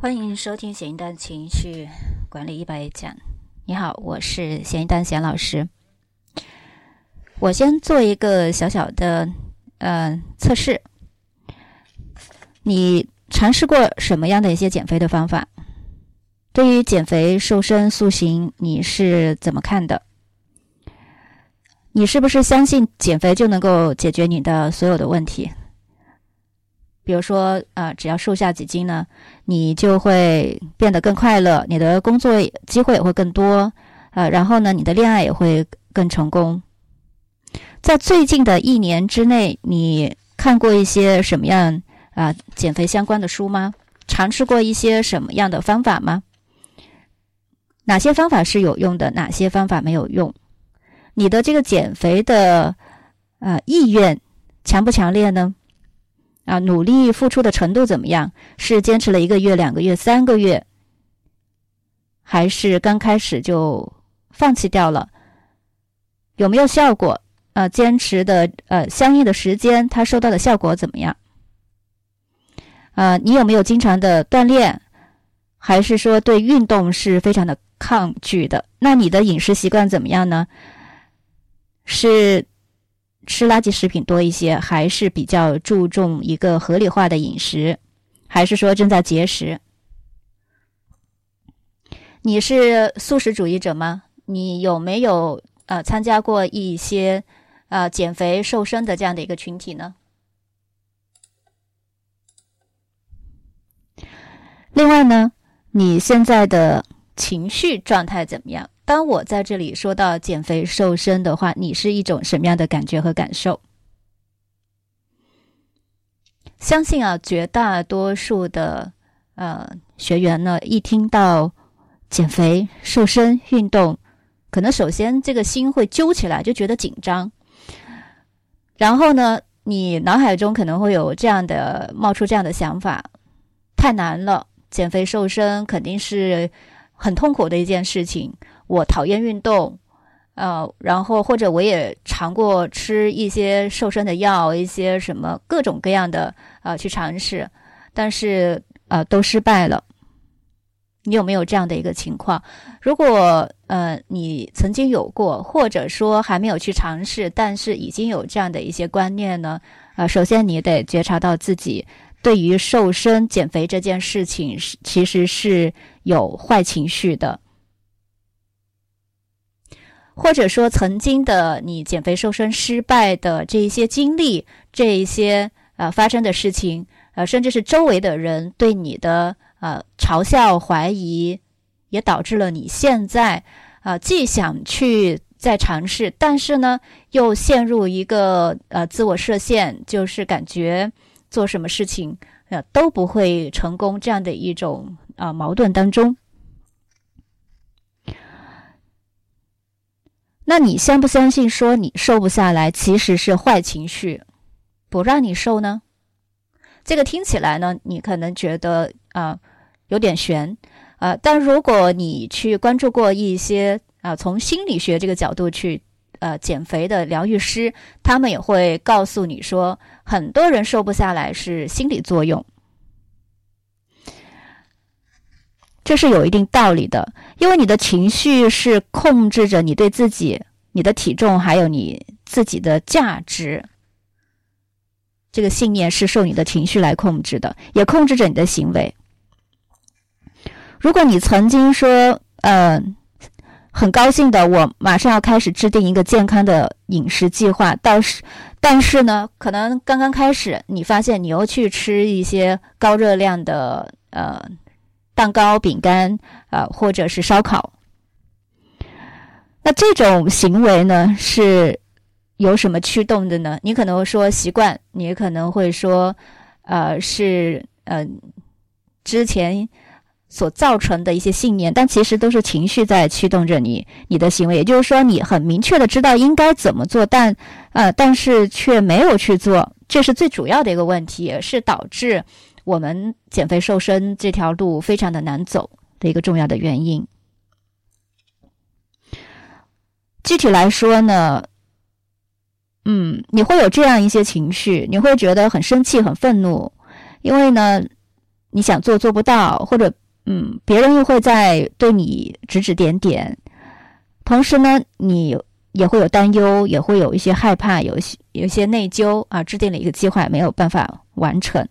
欢迎收听咸鱼蛋情绪管理一百讲。你好，我是咸鱼蛋咸老师。我先做一个小小的呃测试。你尝试过什么样的一些减肥的方法？对于减肥、瘦身、塑形，你是怎么看的？你是不是相信减肥就能够解决你的所有的问题？比如说，啊，只要瘦下几斤呢，你就会变得更快乐，你的工作机会也会更多，呃，然后呢，你的恋爱也会更成功。在最近的一年之内，你看过一些什么样啊减肥相关的书吗？尝试过一些什么样的方法吗？哪些方法是有用的？哪些方法没有用？你的这个减肥的啊意愿强不强烈呢？啊，努力付出的程度怎么样？是坚持了一个月、两个月、三个月，还是刚开始就放弃掉了？有没有效果？呃，坚持的呃相应的时间，它收到的效果怎么样？啊，你有没有经常的锻炼？还是说对运动是非常的抗拒的？那你的饮食习惯怎么样呢？是？吃垃圾食品多一些，还是比较注重一个合理化的饮食，还是说正在节食？你是素食主义者吗？你有没有呃参加过一些呃减肥瘦身的这样的一个群体呢？另外呢，你现在的情绪状态怎么样？当我在这里说到减肥瘦身的话，你是一种什么样的感觉和感受？相信啊，绝大多数的呃学员呢，一听到减肥瘦身运动，可能首先这个心会揪起来，就觉得紧张。然后呢，你脑海中可能会有这样的冒出这样的想法：太难了，减肥瘦身肯定是很痛苦的一件事情。我讨厌运动，呃，然后或者我也尝过吃一些瘦身的药，一些什么各种各样的呃去尝试，但是呃都失败了。你有没有这样的一个情况？如果呃你曾经有过，或者说还没有去尝试，但是已经有这样的一些观念呢？啊，首先你得觉察到自己对于瘦身减肥这件事情是其实是有坏情绪的。或者说，曾经的你减肥瘦身失败的这一些经历，这一些呃发生的事情，呃，甚至是周围的人对你的呃嘲笑、怀疑，也导致了你现在啊既想去再尝试，但是呢又陷入一个呃自我设限，就是感觉做什么事情呃都不会成功这样的一种啊矛盾当中。那你相不相信说你瘦不下来其实是坏情绪不让你瘦呢？这个听起来呢，你可能觉得啊有点悬啊。但如果你去关注过一些啊从心理学这个角度去呃减肥的疗愈师，他们也会告诉你说，很多人瘦不下来是心理作用。这是有一定道理的，因为你的情绪是控制着你对自己、你的体重还有你自己的价值。这个信念是受你的情绪来控制的，也控制着你的行为。如果你曾经说，呃，很高兴的，我马上要开始制定一个健康的饮食计划，倒是，但是呢，可能刚刚开始，你发现你又去吃一些高热量的，呃。蛋糕、饼干，啊，或者是烧烤。那这种行为呢，是有什么驱动的呢？你可能会说习惯，你可能会说，呃，是呃之前所造成的一些信念，但其实都是情绪在驱动着你你的行为。也就是说，你很明确的知道应该怎么做，但呃，但是却没有去做，这是最主要的一个问题，也是导致。我们减肥瘦身这条路非常的难走的一个重要的原因。具体来说呢，嗯，你会有这样一些情绪，你会觉得很生气、很愤怒，因为呢，你想做做不到，或者嗯，别人又会在对你指指点点，同时呢，你也会有担忧，也会有一些害怕，有一些有一些内疚啊，制定了一个计划没有办法完成。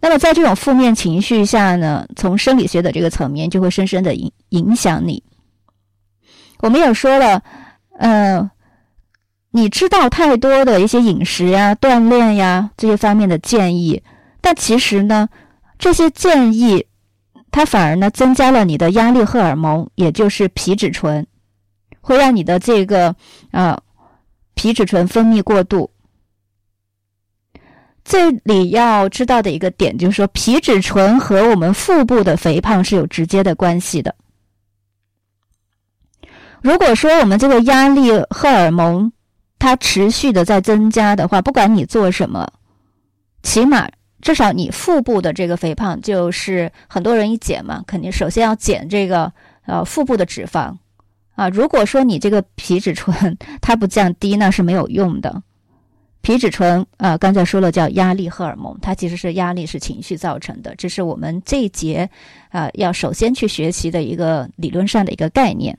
那么在这种负面情绪下呢，从生理学的这个层面就会深深的影影响你。我们也说了，呃，你知道太多的一些饮食呀、锻炼呀这些方面的建议，但其实呢，这些建议它反而呢增加了你的压力荷尔蒙，也就是皮质醇，会让你的这个呃皮质醇分泌过度。这里要知道的一个点就是说，皮质醇和我们腹部的肥胖是有直接的关系的。如果说我们这个压力荷尔蒙它持续的在增加的话，不管你做什么，起码至少你腹部的这个肥胖，就是很多人一减嘛，肯定首先要减这个呃腹部的脂肪啊。如果说你这个皮质醇它不降低，那是没有用的。皮质醇啊，刚才说了叫压力荷尔蒙，它其实是压力是情绪造成的，这是我们这一节啊要首先去学习的一个理论上的一个概念。